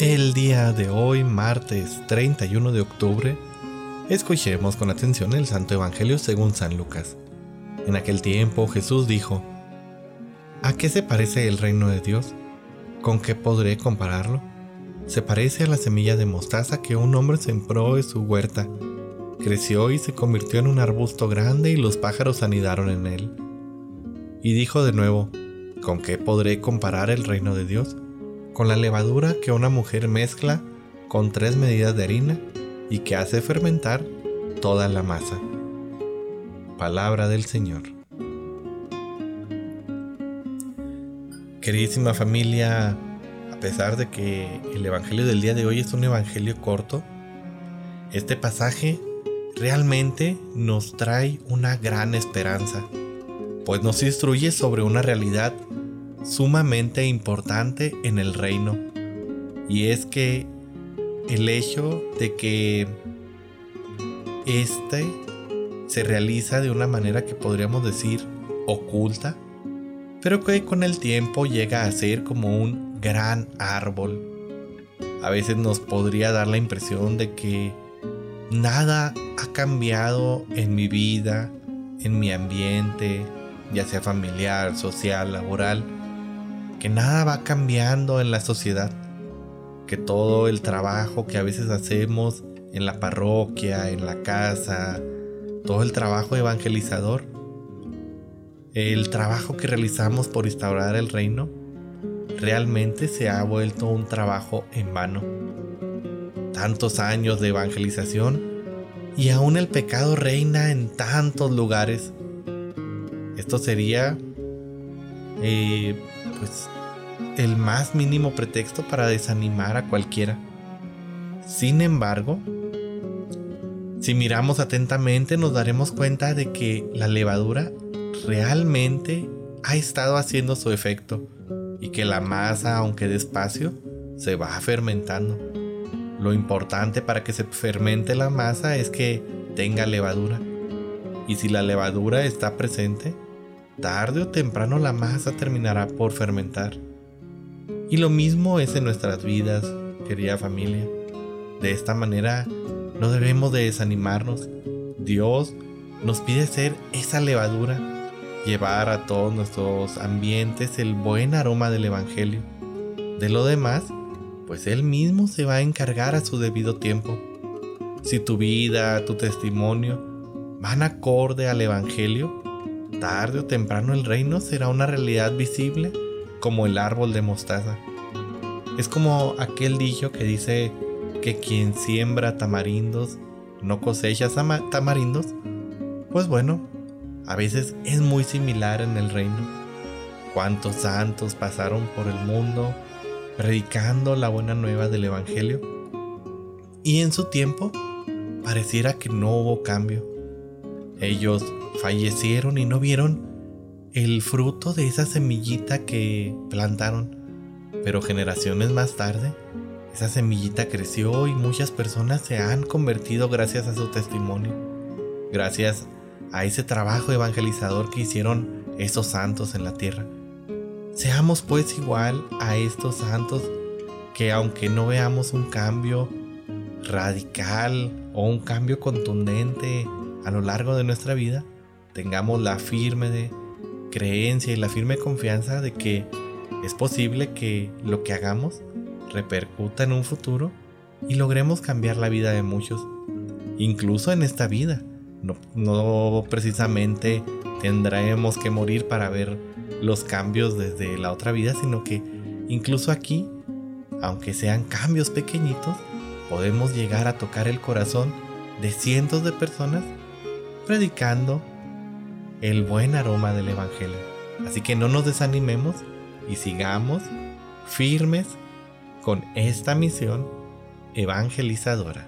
El día de hoy, martes 31 de octubre, escuchemos con atención el Santo Evangelio según San Lucas. En aquel tiempo Jesús dijo, ¿A qué se parece el reino de Dios? ¿Con qué podré compararlo? Se parece a la semilla de mostaza que un hombre sembró en su huerta. Creció y se convirtió en un arbusto grande y los pájaros anidaron en él. Y dijo de nuevo, ¿con qué podré comparar el reino de Dios? Con la levadura que una mujer mezcla con tres medidas de harina y que hace fermentar toda la masa. Palabra del Señor. Queridísima familia, a pesar de que el Evangelio del día de hoy es un Evangelio corto, este pasaje realmente nos trae una gran esperanza, pues nos instruye sobre una realidad sumamente importante en el reino. Y es que el hecho de que este se realiza de una manera que podríamos decir oculta, pero que con el tiempo llega a ser como un gran árbol. A veces nos podría dar la impresión de que nada ha cambiado en mi vida, en mi ambiente, ya sea familiar, social, laboral, que nada va cambiando en la sociedad, que todo el trabajo que a veces hacemos en la parroquia, en la casa, todo el trabajo evangelizador, el trabajo que realizamos por instaurar el reino, realmente se ha vuelto un trabajo en vano. Tantos años de evangelización y aún el pecado reina en tantos lugares. Esto sería eh, pues el más mínimo pretexto para desanimar a cualquiera. Sin embargo, si miramos atentamente nos daremos cuenta de que la levadura realmente ha estado haciendo su efecto y que la masa, aunque despacio, se va fermentando. Lo importante para que se fermente la masa es que tenga levadura. Y si la levadura está presente, tarde o temprano la masa terminará por fermentar. Y lo mismo es en nuestras vidas, querida familia. De esta manera no debemos de desanimarnos. Dios nos pide ser esa levadura, llevar a todos nuestros ambientes el buen aroma del Evangelio. De lo demás, pues Él mismo se va a encargar a su debido tiempo. Si tu vida, tu testimonio van acorde al Evangelio, tarde o temprano el reino será una realidad visible como el árbol de mostaza. Es como aquel dicho que dice que quien siembra tamarindos no cosecha tamarindos. Pues bueno, a veces es muy similar en el reino. ¿Cuántos santos pasaron por el mundo predicando la buena nueva del Evangelio? Y en su tiempo pareciera que no hubo cambio. Ellos fallecieron y no vieron el fruto de esa semillita que plantaron. Pero generaciones más tarde, esa semillita creció y muchas personas se han convertido gracias a su testimonio. Gracias a ese trabajo evangelizador que hicieron esos santos en la tierra. Seamos pues igual a estos santos que aunque no veamos un cambio radical o un cambio contundente a lo largo de nuestra vida, tengamos la firme de creencia y la firme confianza de que es posible que lo que hagamos repercuta en un futuro y logremos cambiar la vida de muchos, incluso en esta vida. No, no precisamente tendremos que morir para ver los cambios desde la otra vida, sino que incluso aquí, aunque sean cambios pequeñitos, podemos llegar a tocar el corazón de cientos de personas predicando el buen aroma del Evangelio. Así que no nos desanimemos y sigamos firmes con esta misión evangelizadora.